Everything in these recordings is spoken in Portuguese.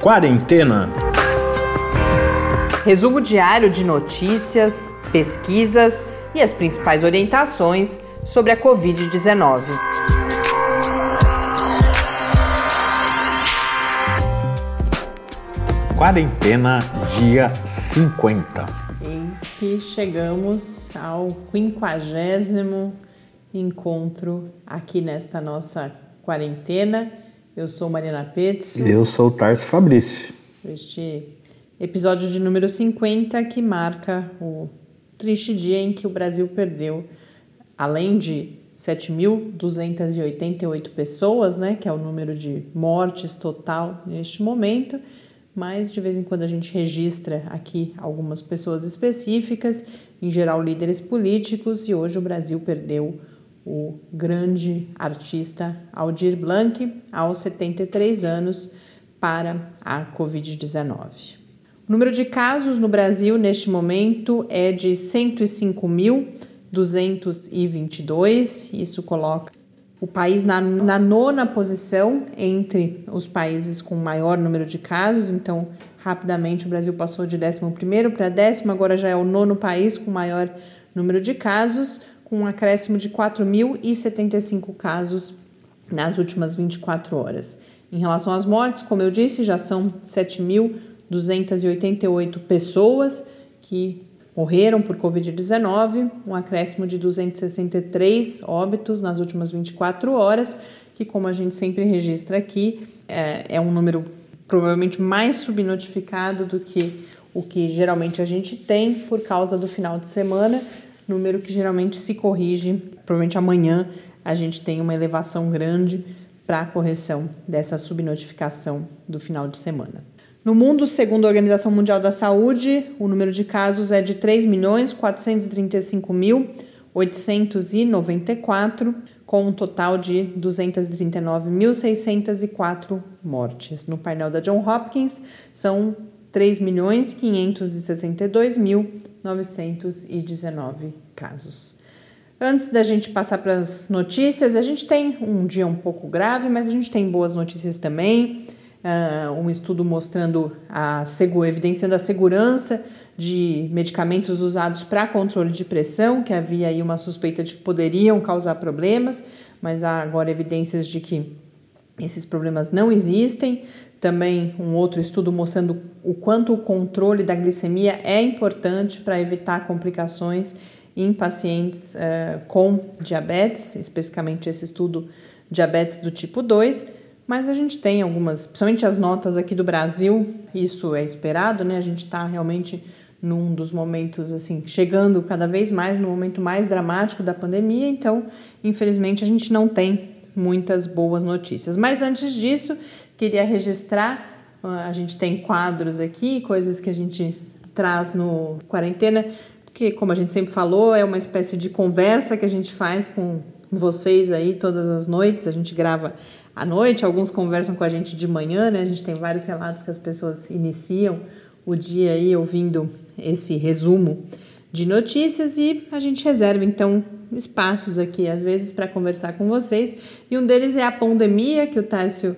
Quarentena. Resumo diário de notícias, pesquisas e as principais orientações sobre a Covid-19. Quarentena, dia 50. Eis que chegamos ao quinquagésimo encontro aqui nesta nossa quarentena. Eu sou Mariana Petz. Eu sou o Tarso Fabrício. Este episódio de número 50 que marca o triste dia em que o Brasil perdeu, além de 7.288 pessoas, né, que é o número de mortes total neste momento, mas de vez em quando a gente registra aqui algumas pessoas específicas, em geral líderes políticos, e hoje o Brasil perdeu o grande artista Aldir Blanc aos 73 anos para a Covid-19. O número de casos no Brasil neste momento é de 105.222, isso coloca o país na, na nona posição entre os países com maior número de casos, então rapidamente o Brasil passou de 11 para décimo, agora já é o nono país com maior número de casos, com um acréscimo de 4.075 casos nas últimas 24 horas. Em relação às mortes, como eu disse, já são 7.288 pessoas que morreram por Covid-19, um acréscimo de 263 óbitos nas últimas 24 horas, que, como a gente sempre registra aqui, é, é um número provavelmente mais subnotificado do que o que geralmente a gente tem por causa do final de semana, número que geralmente se corrige, provavelmente amanhã a gente tem uma elevação grande para a correção dessa subnotificação do final de semana. No mundo, segundo a Organização Mundial da Saúde, o número de casos é de 3.435.894, com um total de 239.604 mortes. No painel da John Hopkins, são 3.562.919 casos. Antes da gente passar para as notícias, a gente tem um dia um pouco grave, mas a gente tem boas notícias também uh, um estudo mostrando a evidenciando a segurança de medicamentos usados para controle de pressão, que havia aí uma suspeita de que poderiam causar problemas, mas há agora evidências de que esses problemas não existem. Também um outro estudo mostrando o quanto o controle da glicemia é importante para evitar complicações em pacientes uh, com diabetes, especificamente esse estudo diabetes do tipo 2 mas a gente tem algumas, principalmente as notas aqui do Brasil, isso é esperado, né? A gente está realmente num dos momentos assim, chegando cada vez mais no momento mais dramático da pandemia, então, infelizmente, a gente não tem muitas boas notícias. Mas antes disso, queria registrar, ah, a gente tem quadros aqui, coisas que a gente traz no quarentena, porque como a gente sempre falou, é uma espécie de conversa que a gente faz com vocês aí todas as noites, a gente grava à noite, alguns conversam com a gente de manhã, né? A gente tem vários relatos que as pessoas iniciam o dia aí ouvindo esse resumo de notícias e a gente reserva então espaços aqui às vezes para conversar com vocês. E um deles é a pandemia que o Tássio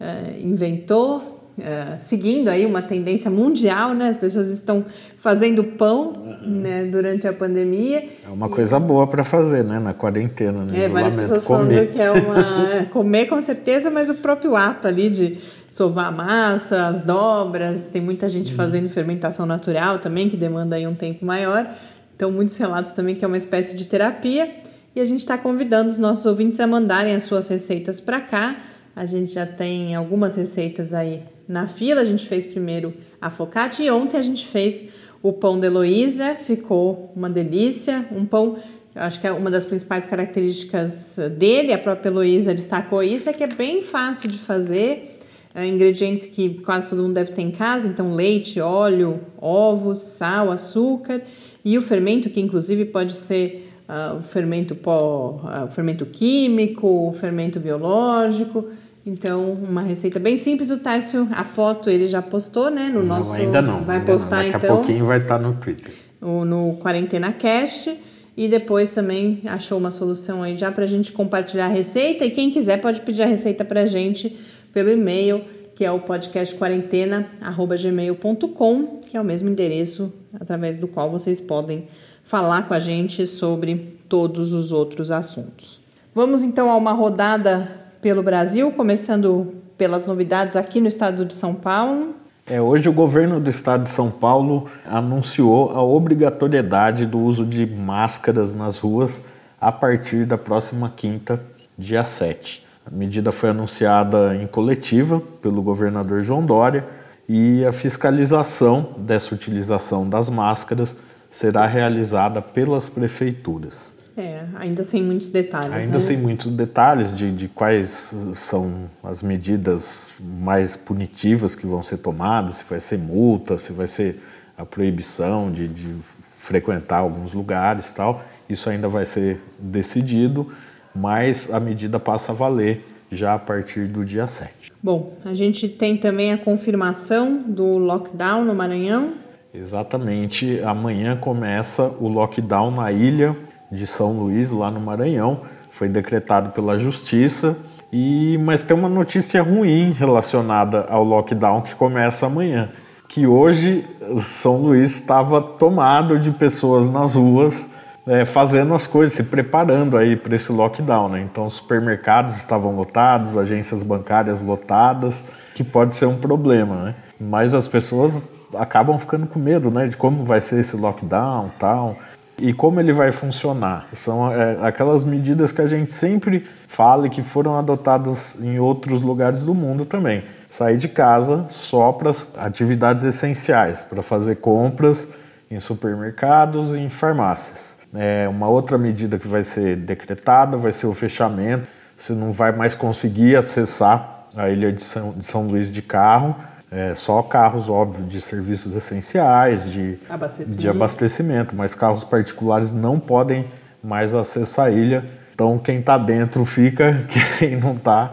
uh, inventou Uh, seguindo aí uma tendência mundial, né? As pessoas estão fazendo pão uhum. né, durante a pandemia. É uma coisa boa para fazer, né? Na quarentena, né? É, várias pessoas comer. falando que é uma... É, comer com certeza, mas o próprio ato ali de sovar a massa, as dobras, tem muita gente uhum. fazendo fermentação natural também, que demanda aí um tempo maior. Então, muitos relatos também que é uma espécie de terapia. E a gente está convidando os nossos ouvintes a mandarem as suas receitas para cá. A gente já tem algumas receitas aí na fila. A gente fez primeiro a focaccia e ontem a gente fez o pão de Heloísa, ficou uma delícia. Um pão, acho que é uma das principais características dele, a própria Heloísa destacou isso, é que é bem fácil de fazer. É, ingredientes que quase todo mundo deve ter em casa, então leite, óleo, ovos, sal, açúcar e o fermento, que inclusive pode ser uh, o fermento pó, uh, o fermento químico, o fermento biológico. Então, uma receita bem simples. O Tárcio, a foto ele já postou, né? No não, nosso. Ainda não. Vai ainda postar não. Daqui então. Daqui a pouquinho vai estar no Twitter. No Quarentena Cast. E depois também achou uma solução aí já para a gente compartilhar a receita. E quem quiser pode pedir a receita para a gente pelo e-mail que é o podcast quarentena@gmail.com, que é o mesmo endereço através do qual vocês podem falar com a gente sobre todos os outros assuntos. Vamos então a uma rodada pelo Brasil, começando pelas novidades aqui no estado de São Paulo. É, hoje o governo do estado de São Paulo anunciou a obrigatoriedade do uso de máscaras nas ruas a partir da próxima quinta, dia 7. A medida foi anunciada em coletiva pelo governador João Dória e a fiscalização dessa utilização das máscaras será realizada pelas prefeituras. É, ainda sem muitos detalhes. Ainda né? sem muitos detalhes de, de quais são as medidas mais punitivas que vão ser tomadas, se vai ser multa, se vai ser a proibição de, de frequentar alguns lugares tal. Isso ainda vai ser decidido, mas a medida passa a valer já a partir do dia 7. Bom, a gente tem também a confirmação do lockdown no Maranhão. Exatamente, amanhã começa o lockdown na ilha de São Luís, lá no Maranhão. Foi decretado pela Justiça. E, mas tem uma notícia ruim relacionada ao lockdown que começa amanhã. Que hoje São Luís estava tomado de pessoas nas ruas é, fazendo as coisas, se preparando aí para esse lockdown. Né? Então, supermercados estavam lotados, agências bancárias lotadas, que pode ser um problema. Né? Mas as pessoas acabam ficando com medo né, de como vai ser esse lockdown tal. E como ele vai funcionar? São é, aquelas medidas que a gente sempre fala e que foram adotadas em outros lugares do mundo também. Sair de casa só para atividades essenciais, para fazer compras em supermercados e em farmácias. É, uma outra medida que vai ser decretada vai ser o fechamento. Você não vai mais conseguir acessar a ilha de São, de São Luís de carro é, só carros, óbvio, de serviços essenciais, de abastecimento. de abastecimento, mas carros particulares não podem mais acessar a ilha. Então, quem está dentro fica, quem não está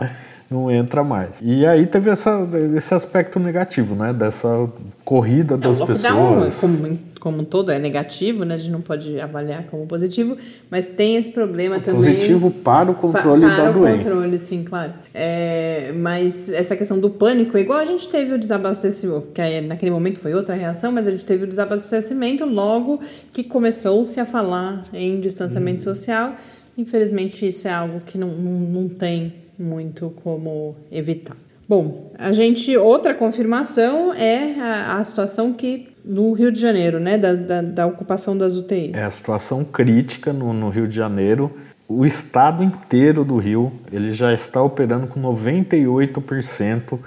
não entra mais. E aí teve essa, esse aspecto negativo, né? Dessa corrida das é, pessoas. Como, como um todo é negativo, né? A gente não pode avaliar como positivo, mas tem esse problema o também. Positivo para o controle pa, para da o doença. controle, sim, claro. É, mas essa questão do pânico, igual a gente teve o desabastecimento, que aí, naquele momento foi outra reação, mas a gente teve o desabastecimento logo que começou-se a falar em distanciamento hum. social. Infelizmente, isso é algo que não, não, não tem muito como evitar. Bom, a gente outra confirmação é a, a situação que no Rio de Janeiro, né, da, da, da, ocupação das UTIs. É a situação crítica no, no Rio de Janeiro. O estado inteiro do Rio ele já está operando com 98%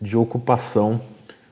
de ocupação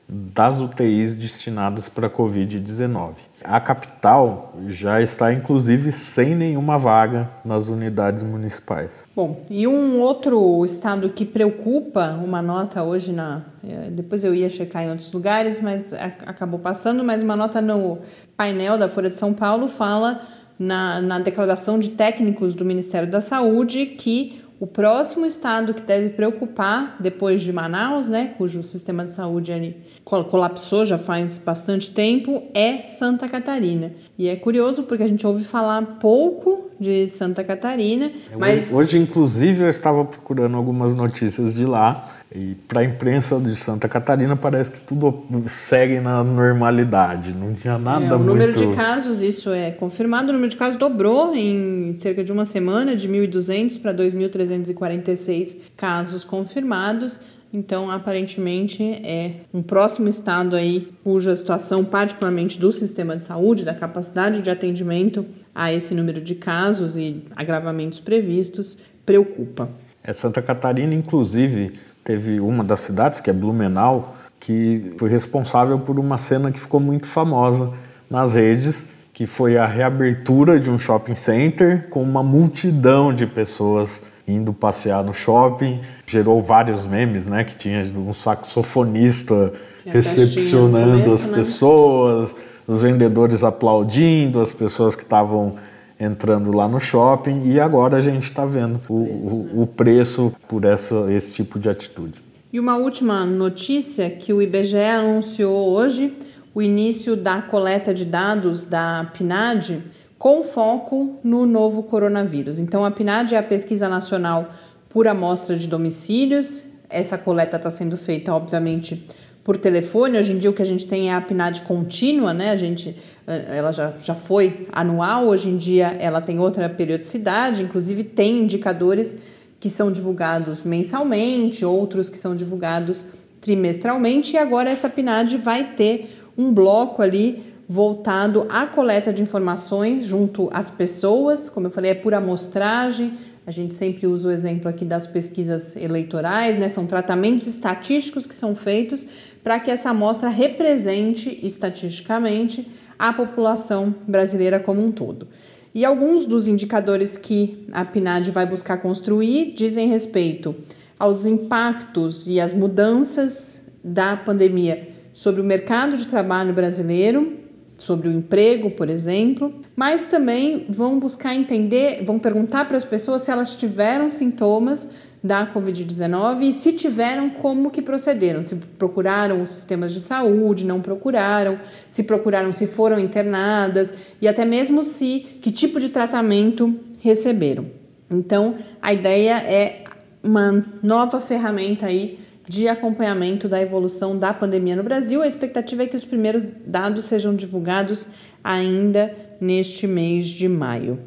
das UTIs destinadas para a Covid-19. A capital já está, inclusive, sem nenhuma vaga nas unidades municipais. Bom, e um outro estado que preocupa, uma nota hoje na. É, depois eu ia checar em outros lugares, mas acabou passando, mas uma nota no painel da Folha de São Paulo fala na, na declaração de técnicos do Ministério da Saúde que o próximo estado que deve preocupar, depois de Manaus, né, cujo sistema de saúde colapsou já faz bastante tempo, é Santa Catarina. E é curioso porque a gente ouve falar pouco de Santa Catarina, mas... Hoje, inclusive, eu estava procurando algumas notícias de lá e para a imprensa de Santa Catarina parece que tudo segue na normalidade, não tinha nada é, o muito... O número de casos, isso é confirmado, o número de casos dobrou em cerca de uma semana, de 1.200 para 2.346 casos confirmados. Então, aparentemente, é um próximo estado aí cuja situação, particularmente do sistema de saúde, da capacidade de atendimento a esse número de casos e agravamentos previstos, preocupa. É Santa Catarina, inclusive, teve uma das cidades, que é Blumenau, que foi responsável por uma cena que ficou muito famosa nas redes, que foi a reabertura de um shopping center com uma multidão de pessoas indo passear no shopping. Gerou vários memes, né? Que tinha um saxofonista recepcionando começo, as né? pessoas, os vendedores aplaudindo, as pessoas que estavam entrando lá no shopping e agora a gente está vendo o, o, o, preço por essa, esse tipo de atitude. E uma última notícia que o IBGE anunciou hoje, o início da coleta de dados da PNAD com foco no novo coronavírus. Então, a PNAD é a Pesquisa Nacional por Amostra de Domicílios, Essa coleta está sendo feita, obviamente, por telefone. Hoje em dia o que a gente tem é a PNAD contínua, né? A gente, eh, ela já, já foi anual, hoje em dia ela tem outra periodicidade, inclusive tem indicadores que são divulgados mensalmente, outros que são divulgados trimestralmente, e agora essa PNAD vai ter um bloco ali voltado à coleta de informações junto às pessoas, como eu falei, é por amostragem. A gente sempre usa o exemplo aqui das pesquisas eleitorais, né? São tratamentos estatísticos que são feitos para que essa amostra represente estatisticamente a população brasileira como um todo. E alguns dos indicadores que a PNAD vai buscar construir dizem respeito aos impactos e às mudanças da pandemia sobre o mercado de trabalho brasileiro, sobre o emprego, por exemplo, mas também vão buscar entender, vão perguntar para as pessoas se elas tiveram sintomas da Covid-19 e se tiveram, como que procederam, se procuraram os sistemas de saúde, não procuraram, se procuraram, se foram internadas e até mesmo se que tipo de tratamento receberam. Então, a ideia é uma nova ferramenta aí de acompanhamento da evolução da pandemia no Brasil. A expectativa é que os primeiros dados sejam divulgados ainda neste mês de maio.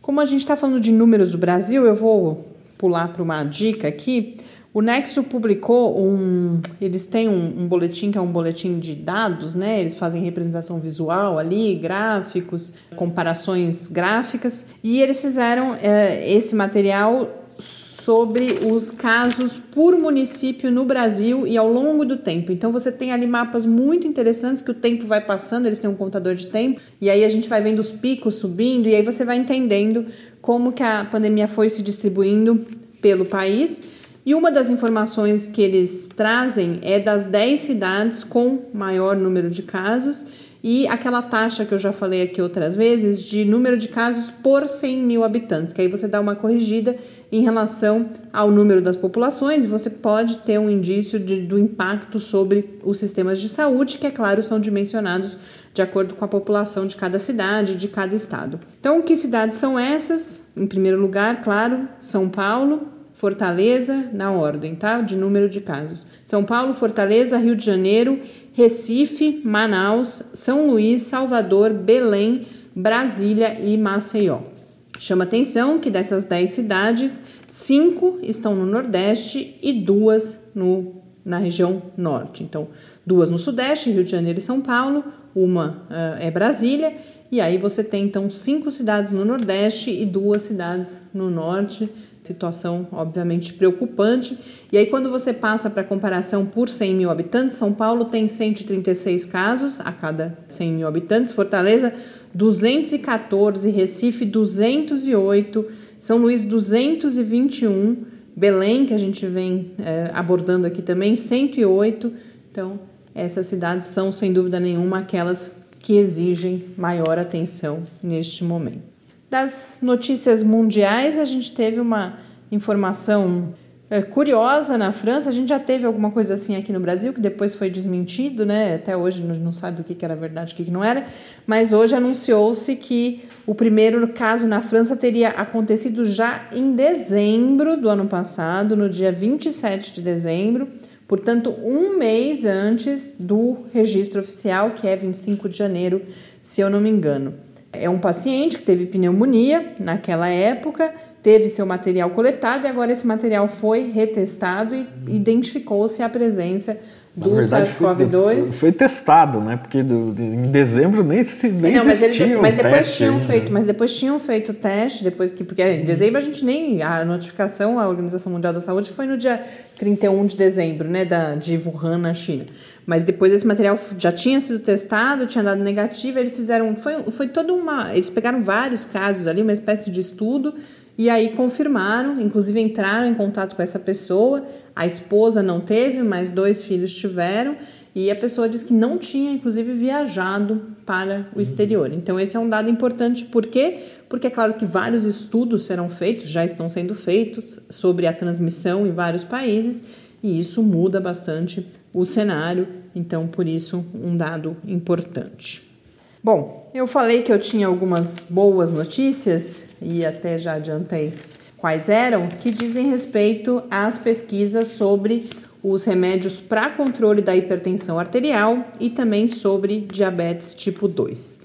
Como a gente está falando de números do Brasil, eu vou pular para uma dica aqui. O Nexo publicou um. Eles têm um, um, boletim que é um boletim de dados, né? Eles fazem representação visual ali, gráficos, comparações gráficas, e eles fizeram é, esse material sobre os casos por município no Brasil e ao longo do tempo. Então você tem ali mapas muito interessantes que o tempo vai passando, eles têm um contador de tempo, e aí a gente vai vendo os picos subindo, e aí você vai entendendo como que a pandemia foi se distribuindo pelo país. E uma das informações que eles trazem é das 10 cidades com maior número de casos e aquela taxa que eu já falei aqui outras vezes de número de casos por 100 mil habitantes, que aí você dá uma corrigida em relação ao número das populações e você pode ter um indício de, do impacto sobre os sistemas de saúde, que, é claro, são dimensionados de acordo com a população de cada cidade, de cada estado. Então, que cidades são essas? Em primeiro lugar, claro, São Paulo, Fortaleza, na ordem, tá? De número de casos. São Paulo, Fortaleza, Rio de Janeiro, Recife, Manaus, São Luís, Salvador, Belém, Brasília e Maceió. Chama atenção que dessas 10 cidades, cinco estão no Nordeste e duas no, na região Norte. Então, duas no Sudeste, Rio de Janeiro e São Paulo, uma uh, é Brasília, e aí você tem então cinco cidades no Nordeste e duas cidades no Norte. Situação obviamente preocupante. E aí, quando você passa para comparação por 100 mil habitantes, São Paulo tem 136 casos a cada 100 mil habitantes, Fortaleza 214, Recife 208, São Luís 221, Belém, que a gente vem é, abordando aqui também, 108. Então, essas cidades são, sem dúvida nenhuma, aquelas que exigem maior atenção neste momento. Das notícias mundiais, a gente teve uma informação é, curiosa na França. A gente já teve alguma coisa assim aqui no Brasil, que depois foi desmentido, né? Até hoje não sabe o que era verdade o que não era. Mas hoje anunciou-se que o primeiro caso na França teria acontecido já em dezembro do ano passado, no dia 27 de dezembro, portanto, um mês antes do registro oficial, que é 25 de janeiro, se eu não me engano. É um paciente que teve pneumonia naquela época, teve seu material coletado e agora esse material foi retestado e identificou-se a presença do SARS-CoV-2. Foi testado, né? Porque do, em dezembro nem, nem não, mas existia ele, mas depois tinham feito, mas depois tinham feito o teste, depois que porque em dezembro a gente nem a notificação à Organização Mundial da Saúde foi no dia 31 de dezembro, né, da de Wuhan na China. Mas depois esse material já tinha sido testado, tinha dado negativo, eles fizeram foi foi toda uma, eles pegaram vários casos ali, uma espécie de estudo e aí confirmaram, inclusive entraram em contato com essa pessoa. A esposa não teve, mas dois filhos tiveram. E a pessoa diz que não tinha, inclusive, viajado para o exterior. Então, esse é um dado importante. Por quê? Porque é claro que vários estudos serão feitos, já estão sendo feitos, sobre a transmissão em vários países, e isso muda bastante o cenário. Então, por isso, um dado importante. Bom, eu falei que eu tinha algumas boas notícias e até já adiantei Quais eram? Que dizem respeito às pesquisas sobre os remédios para controle da hipertensão arterial e também sobre diabetes tipo 2.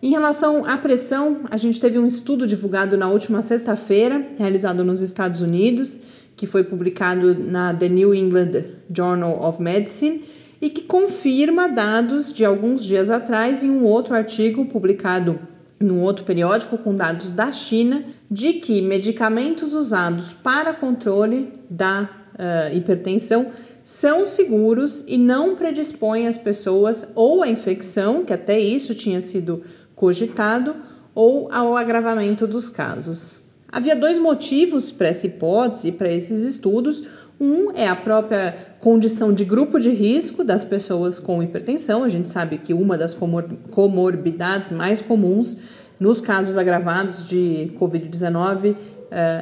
Em relação à pressão, a gente teve um estudo divulgado na última sexta-feira, realizado nos Estados Unidos, que foi publicado na The New England Journal of Medicine e que confirma dados de alguns dias atrás em um outro artigo publicado num outro periódico com dados da China de que medicamentos usados para controle da uh, hipertensão são seguros e não predispõem as pessoas ou à infecção, que até isso tinha sido cogitado, ou ao agravamento dos casos. Havia dois motivos para essa hipótese, para esses estudos. Um é a própria condição de grupo de risco das pessoas com hipertensão. A gente sabe que uma das comor comorbidades mais comuns nos casos agravados de Covid-19 uh,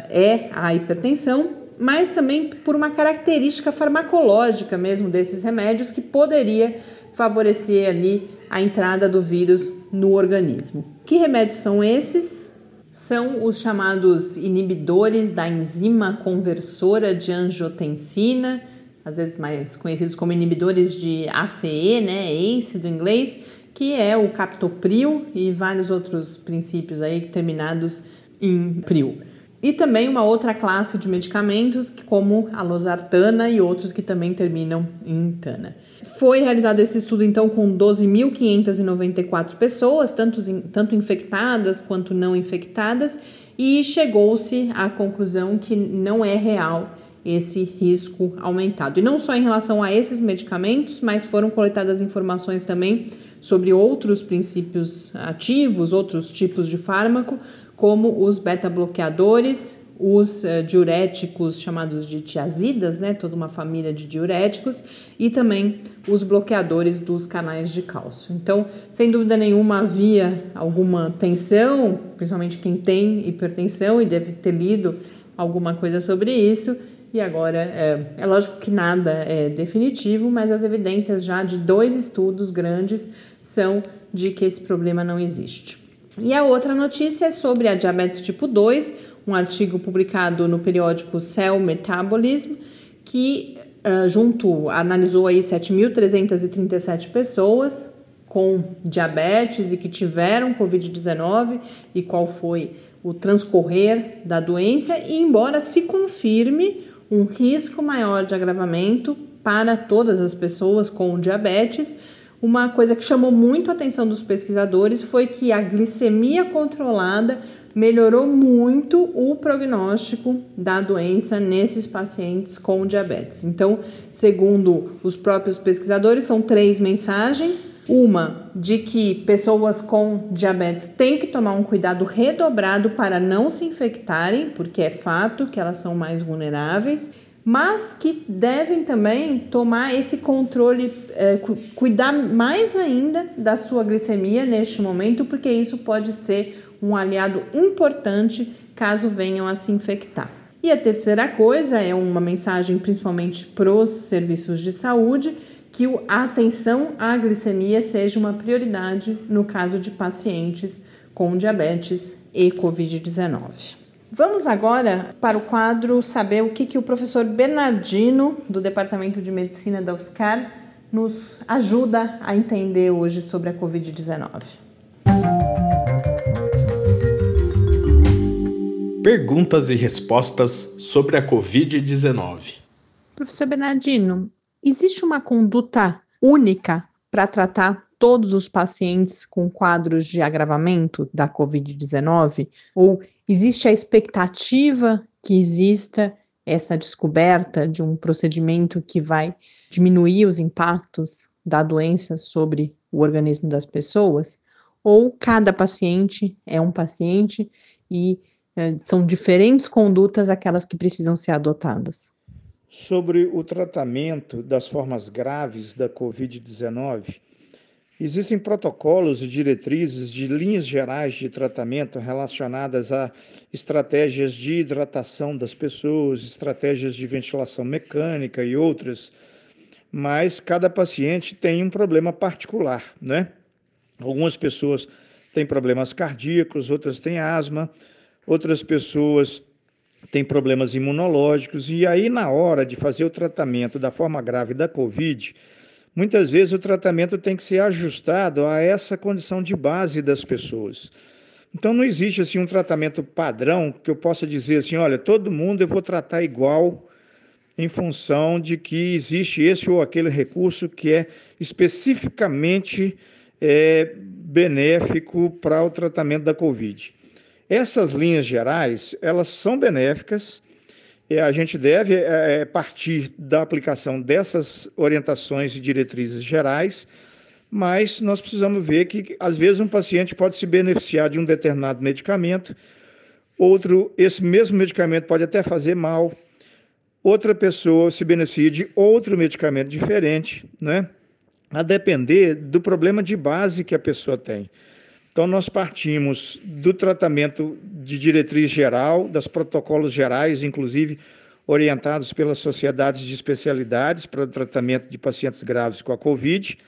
é a hipertensão, mas também por uma característica farmacológica mesmo desses remédios que poderia favorecer ali a entrada do vírus no organismo. Que remédios são esses? São os chamados inibidores da enzima conversora de angiotensina, às vezes mais conhecidos como inibidores de ACE, né, ACE do inglês, que é o captopril e vários outros princípios aí terminados em pril. E também uma outra classe de medicamentos, como a losartana e outros que também terminam em tana. Foi realizado esse estudo então com 12.594 pessoas, tanto, tanto infectadas quanto não infectadas, e chegou-se à conclusão que não é real esse risco aumentado. E não só em relação a esses medicamentos, mas foram coletadas informações também sobre outros princípios ativos, outros tipos de fármaco, como os beta-bloqueadores, os uh, diuréticos chamados de tiazidas, né, toda uma família de diuréticos, e também os bloqueadores dos canais de cálcio. Então, sem dúvida nenhuma, havia alguma tensão, principalmente quem tem hipertensão e deve ter lido alguma coisa sobre isso. E agora, é, é lógico que nada é definitivo, mas as evidências já de dois estudos grandes são de que esse problema não existe. E a outra notícia é sobre a diabetes tipo 2, um artigo publicado no periódico Cell Metabolism, que uh, junto analisou aí 7.337 pessoas com diabetes e que tiveram COVID-19 e qual foi o transcorrer da doença, e embora se confirme um risco maior de agravamento para todas as pessoas com diabetes, uma coisa que chamou muito a atenção dos pesquisadores foi que a glicemia controlada melhorou muito o prognóstico da doença nesses pacientes com diabetes. Então, segundo os próprios pesquisadores, são três mensagens. Uma de que pessoas com diabetes têm que tomar um cuidado redobrado para não se infectarem, porque é fato que elas são mais vulneráveis mas que devem também tomar esse controle, é, cuidar mais ainda da sua glicemia neste momento, porque isso pode ser um aliado importante caso venham a se infectar. E a terceira coisa é uma mensagem principalmente para os serviços de saúde que a atenção à glicemia seja uma prioridade no caso de pacientes com diabetes e Covid-19. Vamos agora para o quadro saber o que, que o professor Bernardino, do Departamento de Medicina da UFSCar, nos ajuda a entender hoje sobre a Covid-19. Perguntas e respostas sobre a Covid-19. Professor Bernardino, existe uma conduta única para tratar todos os pacientes com quadros de agravamento da Covid-19? Ou existe a expectativa que exista essa descoberta de um procedimento que vai diminuir os impactos da doença sobre o organismo das pessoas? Ou cada paciente é um paciente e são diferentes condutas aquelas que precisam ser adotadas. Sobre o tratamento das formas graves da Covid-19, existem protocolos e diretrizes de linhas gerais de tratamento relacionadas a estratégias de hidratação das pessoas, estratégias de ventilação mecânica e outras, mas cada paciente tem um problema particular, né? Algumas pessoas têm problemas cardíacos, outras têm asma, outras pessoas tem problemas imunológicos, e aí, na hora de fazer o tratamento da forma grave da Covid, muitas vezes o tratamento tem que ser ajustado a essa condição de base das pessoas. Então não existe assim um tratamento padrão que eu possa dizer assim, olha, todo mundo eu vou tratar igual em função de que existe esse ou aquele recurso que é especificamente é, benéfico para o tratamento da Covid. Essas linhas gerais, elas são benéficas, a gente deve é, partir da aplicação dessas orientações e diretrizes gerais, mas nós precisamos ver que, às vezes, um paciente pode se beneficiar de um determinado medicamento, outro, esse mesmo medicamento pode até fazer mal, outra pessoa se beneficia de outro medicamento diferente, né? a depender do problema de base que a pessoa tem. Então, nós partimos do tratamento de diretriz geral, das protocolos gerais, inclusive orientados pelas sociedades de especialidades para o tratamento de pacientes graves com a Covid,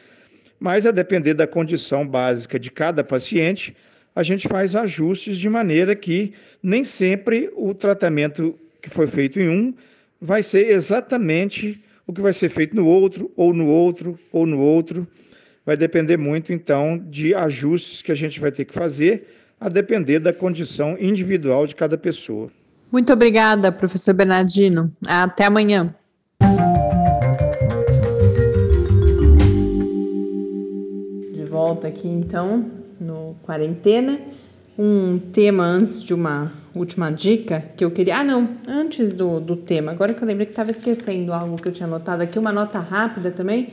mas a depender da condição básica de cada paciente, a gente faz ajustes de maneira que nem sempre o tratamento que foi feito em um vai ser exatamente o que vai ser feito no outro, ou no outro, ou no outro. Vai depender muito, então, de ajustes que a gente vai ter que fazer, a depender da condição individual de cada pessoa. Muito obrigada, professor Bernardino. Até amanhã. De volta aqui, então, no Quarentena. Um tema antes de uma última dica que eu queria. Ah, não, antes do, do tema, agora que eu lembrei que estava esquecendo algo que eu tinha anotado aqui, uma nota rápida também.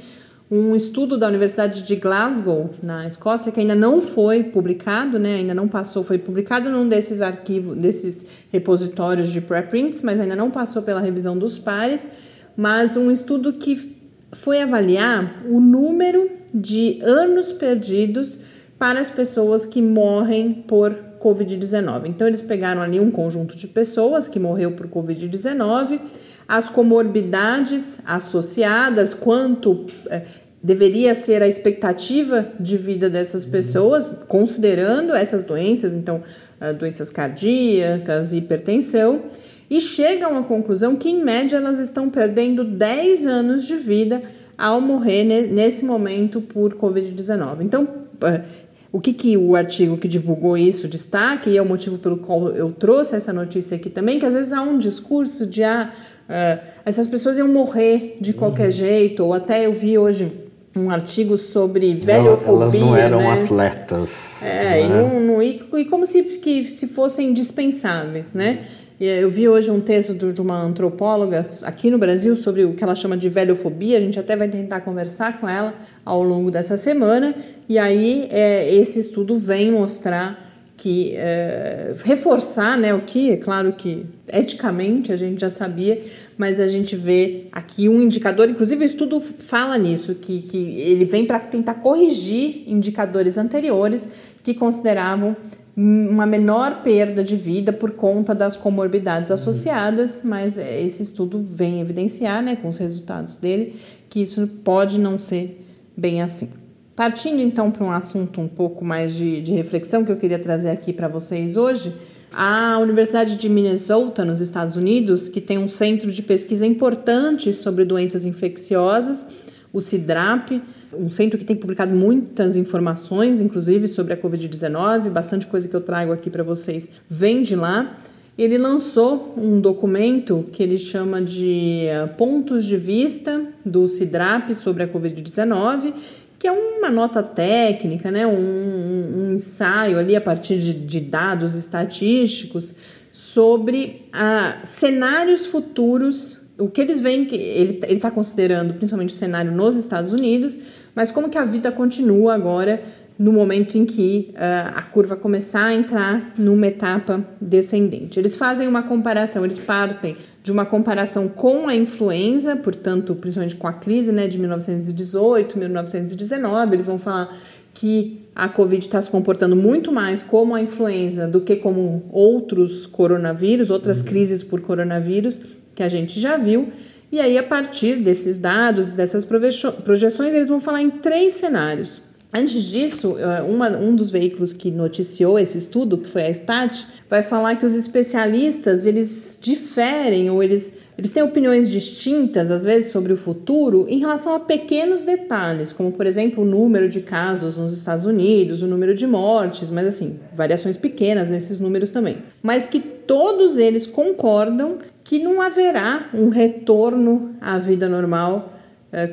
Um estudo da Universidade de Glasgow, na Escócia, que ainda não foi publicado, né? Ainda não passou, foi publicado num desses arquivos, desses repositórios de preprints, mas ainda não passou pela revisão dos pares. Mas um estudo que foi avaliar o número de anos perdidos para as pessoas que morrem por Covid-19. Então, eles pegaram ali um conjunto de pessoas que morreu por Covid-19, as comorbidades associadas, quanto é, deveria ser a expectativa de vida dessas pessoas, considerando essas doenças, então, uh, doenças cardíacas, hipertensão, e chegam à conclusão que, em média, elas estão perdendo 10 anos de vida ao morrer nesse momento por Covid-19. Então, uh, o que, que o artigo que divulgou isso destaca, e é o motivo pelo qual eu trouxe essa notícia aqui também, que às vezes há um discurso de ah, uh, essas pessoas iam morrer de qualquer uhum. jeito, ou até eu vi hoje um artigo sobre velhofobia. Elas não eram né? atletas. É, né? e, não, não, e, e, como se, que, se fossem dispensáveis, né? Eu vi hoje um texto de uma antropóloga aqui no Brasil sobre o que ela chama de velhofobia. A gente até vai tentar conversar com ela ao longo dessa semana. E aí é, esse estudo vem mostrar que é, reforçar, né, o que é claro que eticamente a gente já sabia, mas a gente vê aqui um indicador, inclusive o estudo fala nisso, que, que ele vem para tentar corrigir indicadores anteriores que consideravam uma menor perda de vida por conta das comorbidades uhum. associadas, mas esse estudo vem evidenciar, né, com os resultados dele, que isso pode não ser bem assim. Partindo então para um assunto um pouco mais de, de reflexão que eu queria trazer aqui para vocês hoje, a Universidade de Minnesota, nos Estados Unidos, que tem um centro de pesquisa importante sobre doenças infecciosas, o CIDRAP, um centro que tem publicado muitas informações, inclusive sobre a Covid-19, bastante coisa que eu trago aqui para vocês vem de lá. Ele lançou um documento que ele chama de eh, Pontos de Vista do CIDRAP sobre a Covid-19, que é uma nota técnica, né? um, um ensaio ali a partir de, de dados estatísticos sobre ah, cenários futuros o que eles veem que ele está considerando principalmente o cenário nos Estados Unidos, mas como que a vida continua agora no momento em que uh, a curva começar a entrar numa etapa descendente. Eles fazem uma comparação, eles partem de uma comparação com a influenza, portanto, principalmente com a crise né, de 1918, 1919, eles vão falar que a Covid está se comportando muito mais como a influenza do que como outros coronavírus, outras uhum. crises por coronavírus que a gente já viu. E aí, a partir desses dados, dessas projeções, eles vão falar em três cenários. Antes disso, eh, uma, um dos veículos que noticiou esse estudo, que foi a Stat, vai falar que os especialistas eles diferem ou eles, eles têm opiniões distintas, às vezes, sobre o futuro em relação a pequenos detalhes, como, por exemplo, o número de casos nos Estados Unidos, o número de mortes, mas assim, variações pequenas nesses números também. Mas que todos eles concordam que não haverá um retorno à vida normal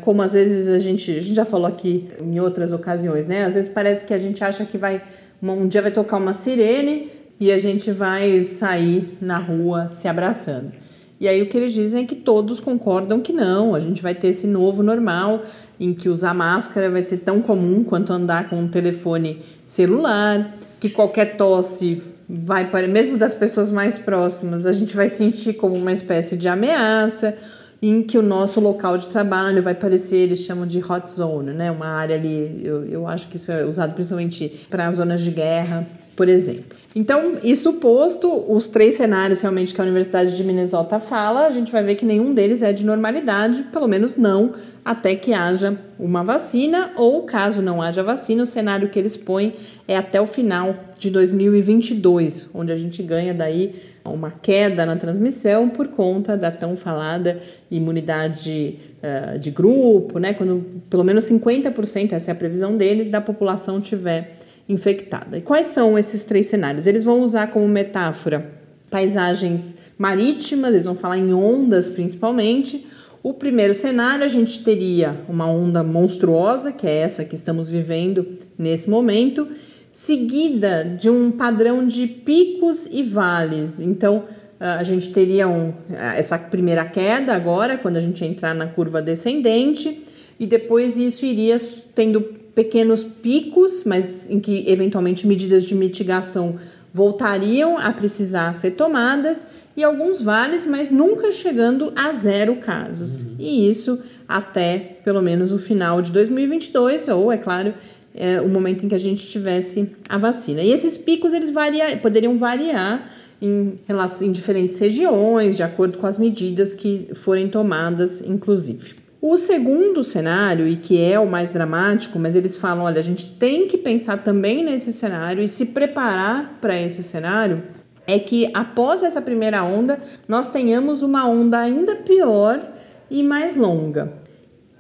como às vezes a gente, a gente já falou aqui em outras ocasiões, né? Às vezes parece que a gente acha que vai um dia vai tocar uma sirene e a gente vai sair na rua se abraçando. E aí o que eles dizem é que todos concordam que não, a gente vai ter esse novo normal em que usar máscara vai ser tão comum quanto andar com um telefone celular, que qualquer tosse vai para mesmo das pessoas mais próximas, a gente vai sentir como uma espécie de ameaça em que o nosso local de trabalho vai parecer, eles chamam de hot zone, né? Uma área ali, eu, eu acho que isso é usado principalmente para zonas de guerra, por exemplo. Então, isso posto, os três cenários realmente que a Universidade de Minnesota fala, a gente vai ver que nenhum deles é de normalidade, pelo menos não até que haja uma vacina, ou caso não haja vacina, o cenário que eles põem é até o final de 2022, onde a gente ganha daí uma queda na transmissão por conta da tão falada imunidade uh, de grupo, né? Quando pelo menos 50%, essa é a previsão deles, da população tiver infectada. E quais são esses três cenários? Eles vão usar como metáfora paisagens marítimas, eles vão falar em ondas principalmente. O primeiro cenário, a gente teria uma onda monstruosa, que é essa que estamos vivendo nesse momento, seguida de um padrão de picos e vales. Então, a gente teria um, essa primeira queda agora, quando a gente entrar na curva descendente, e depois isso iria tendo pequenos picos, mas em que eventualmente medidas de mitigação voltariam a precisar ser tomadas, e alguns vales, mas nunca chegando a zero casos. Uhum. E isso até pelo menos o final de 2022, ou é claro, é, o momento em que a gente tivesse a vacina. E esses picos eles varia, poderiam variar em, relação, em diferentes regiões, de acordo com as medidas que forem tomadas, inclusive. O segundo cenário, e que é o mais dramático, mas eles falam: olha, a gente tem que pensar também nesse cenário e se preparar para esse cenário, é que após essa primeira onda, nós tenhamos uma onda ainda pior e mais longa.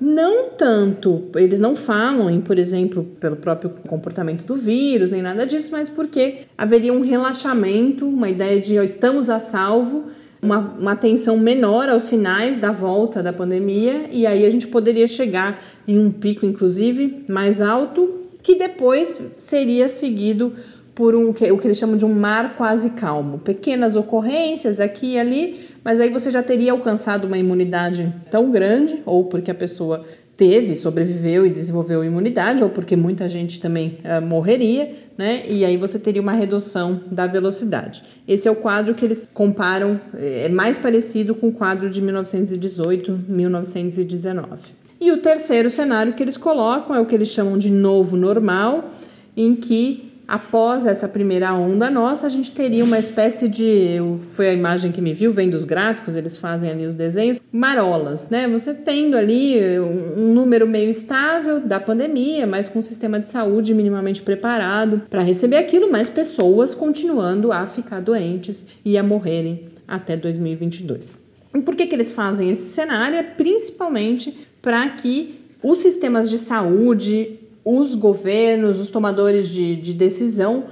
Não tanto, eles não falam em, por exemplo, pelo próprio comportamento do vírus, nem nada disso, mas porque haveria um relaxamento, uma ideia de estamos a salvo, uma, uma atenção menor aos sinais da volta da pandemia, e aí a gente poderia chegar em um pico, inclusive, mais alto, que depois seria seguido por um, o que eles chamam de um mar quase calmo. Pequenas ocorrências aqui e ali, mas aí você já teria alcançado uma imunidade tão grande, ou porque a pessoa teve, sobreviveu e desenvolveu imunidade, ou porque muita gente também uh, morreria, né? E aí você teria uma redução da velocidade. Esse é o quadro que eles comparam, é mais parecido com o quadro de 1918, 1919. E o terceiro cenário que eles colocam é o que eles chamam de novo normal, em que após essa primeira onda nossa, a gente teria uma espécie de. Foi a imagem que me viu, vem dos gráficos, eles fazem ali os desenhos, marolas, né? Você tendo ali um número meio estável da pandemia, mas com um sistema de saúde minimamente preparado para receber aquilo, mas pessoas continuando a ficar doentes e a morrerem até 2022. E por que, que eles fazem esse cenário? É principalmente para que os sistemas de saúde, os governos, os tomadores de, de decisão,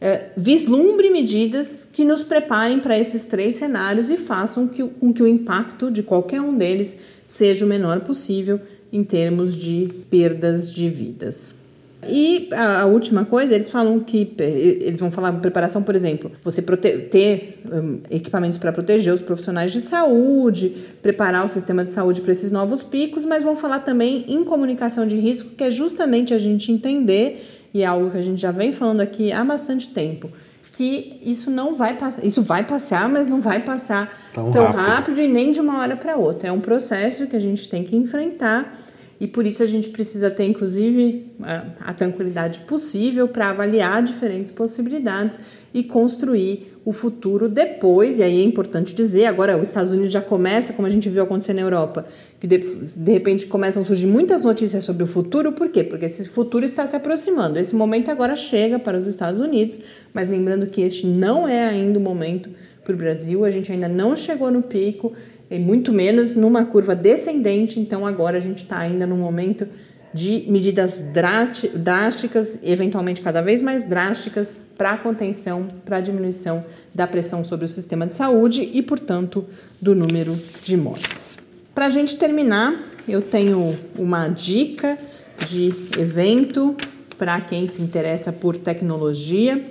é, vislumbre medidas que nos preparem para esses três cenários e façam que, com que o impacto de qualquer um deles seja o menor possível em termos de perdas de vidas. E a, a, última coisa, eles falam que eles vão falar preparação, por exemplo, você ter um, equipamentos para proteger os profissionais de saúde, preparar o sistema de saúde para esses novos picos, mas vão falar também em comunicação de risco, que é justamente a gente entender, e é algo que a gente já vem falando aqui há bastante tempo, que isso não vai passar, isso vai passar, mas não vai passar tão, tão rápido. rápido e nem de uma hora para outra. É um processo que a gente tem que enfrentar e por isso a gente precisa ter, inclusive, a, tranquilidade possível para avaliar diferentes possibilidades e construir o futuro depois, e aí é importante dizer, agora os Estados Unidos já começa, como a gente viu acontecer na Europa, que de, de repente começam a surgir muitas notícias sobre o futuro, por quê? Porque esse futuro está se aproximando. Esse momento agora chega para os Estados Unidos, mas lembrando que este não é ainda o momento para o Brasil, a gente ainda não chegou no pico, e muito menos numa curva descendente, então agora a gente está ainda num momento de medidas drásticas, eventualmente cada vez mais drásticas, para contenção, para diminuição da pressão sobre o sistema de saúde e, portanto, do número de mortes. Para a gente terminar, eu tenho uma dica de evento para quem se interessa por tecnologia.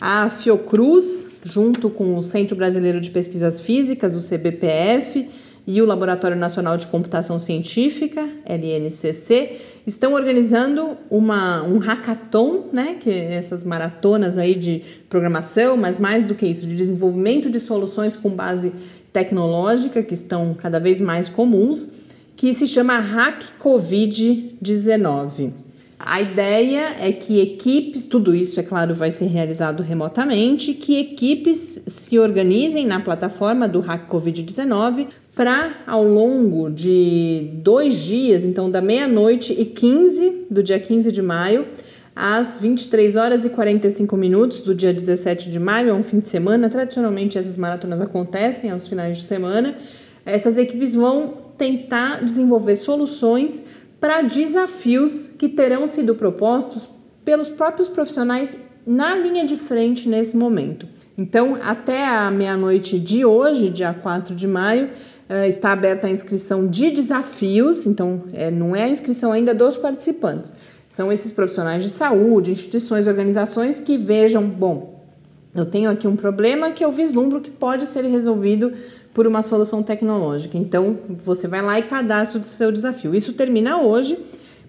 A Fiocruz, junto com o Centro Brasileiro de Pesquisas Físicas, o CBPF, e o Laboratório Nacional de Computação Científica, LNCC, estão organizando uma, um hackathon, né, que é essas maratonas aí de programação, mas mais do que isso, de desenvolvimento de soluções com base tecnológica, que estão cada vez mais comuns, que se chama Hack Covid-19. A ideia é que equipes, tudo isso, é claro, vai ser realizado remotamente, que equipes se organizem na plataforma do Hack Covid-19 para, ao longo de dois dias, então da meia-noite e 15 do dia 15 de maio, às 23 horas e 45 minutos do dia 17 de maio, é um fim de semana. Tradicionalmente, essas maratonas acontecem aos finais de semana. Essas equipes vão tentar desenvolver soluções para desafios que terão sido propostos pelos próprios profissionais na linha de frente nesse momento. Então, até a meia-noite de hoje, dia 4 de maio, Uh, está aberta a inscrição de desafios, então é, não é a inscrição ainda dos participantes. São esses profissionais de saúde, instituições, organizações que vejam, bom, eu tenho aqui um problema que eu vislumbro que pode ser resolvido por uma solução tecnológica. Então, você vai lá e cadastra o seu desafio. Isso termina hoje,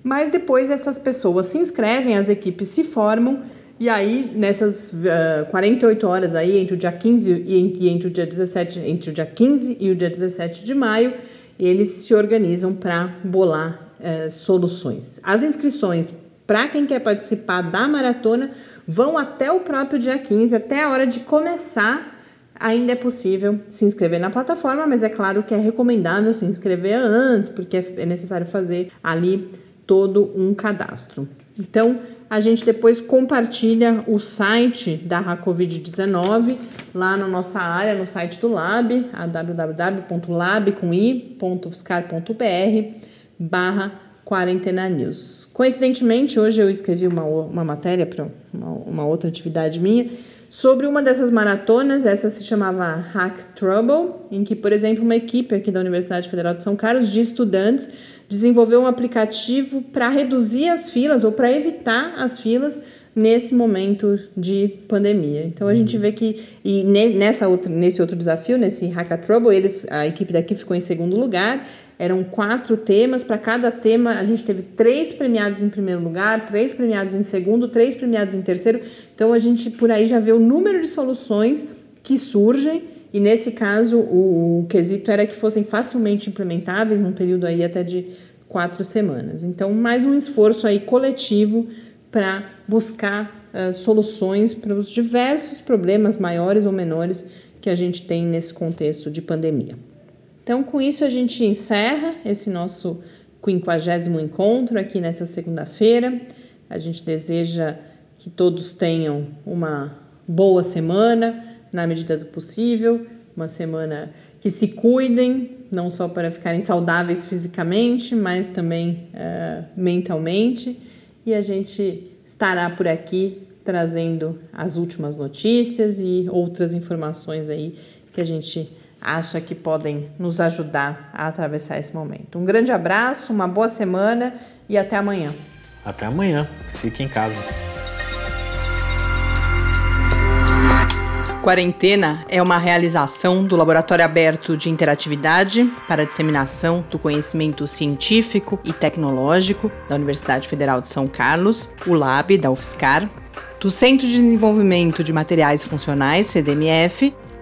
mas depois essas pessoas se inscrevem, as equipes se formam e aí, nessas uh, 48 horas aí, entre o dia 15 e, entre o dia 17, entre o dia 15 e o dia 17 de maio, eles se organizam para bolar uh, soluções. As inscrições para quem quer participar da maratona vão até o próprio dia 15, até a hora de começar. Ainda é possível se inscrever na plataforma, mas é claro que é recomendável se inscrever antes, porque é, é necessário fazer ali todo um cadastro. Então, a gente depois compartilha o site da Racovid-19 lá na nossa área, no site do Lab, a www.lab.ufscar.br barra quarentena news. Coincidentemente, hoje eu escrevi uma, uma matéria para uma, uma outra atividade minha sobre uma dessas maratonas, essa se chamava Hack Trouble, em que, por exemplo, uma equipe aqui da Universidade Federal de São Carlos de estudantes desenvolveu um aplicativo para reduzir as filas ou para evitar as filas nesse momento de pandemia. Então a gente vê que e nessa outra, nesse outro desafio, nesse Hackathon, eles a equipe daqui ficou em segundo lugar. Eram quatro temas, para cada tema a gente teve três premiados em primeiro lugar, três premiados em segundo, três premiados em terceiro. Então a gente por aí já vê o número de soluções que surgem e nesse caso, o, o quesito era que fossem facilmente implementáveis num período aí até de quatro semanas. Então, mais um esforço aí coletivo para buscar uh, soluções para os diversos problemas maiores ou menores que a gente tem nesse contexto de pandemia. Então, com isso, a gente encerra esse nosso quinquagésimo encontro aqui nessa segunda-feira. A gente deseja que todos tenham uma boa semana, na medida do possível, uma semana que se cuidem, não só para ficarem saudáveis fisicamente, mas também uh, mentalmente. E a gente estará por aqui trazendo as últimas notícias e outras informações aí que a gente acha que podem nos ajudar a atravessar esse momento. Um grande abraço, uma boa semana e até amanhã. Até amanhã. Fique em casa. Quarentena é uma realização do Laboratório Aberto de Interatividade para a Disseminação do Conhecimento Científico e Tecnológico da Universidade Federal de São Carlos, o LAB da UFSCar, do Centro de Desenvolvimento de Materiais Funcionais, CDMF,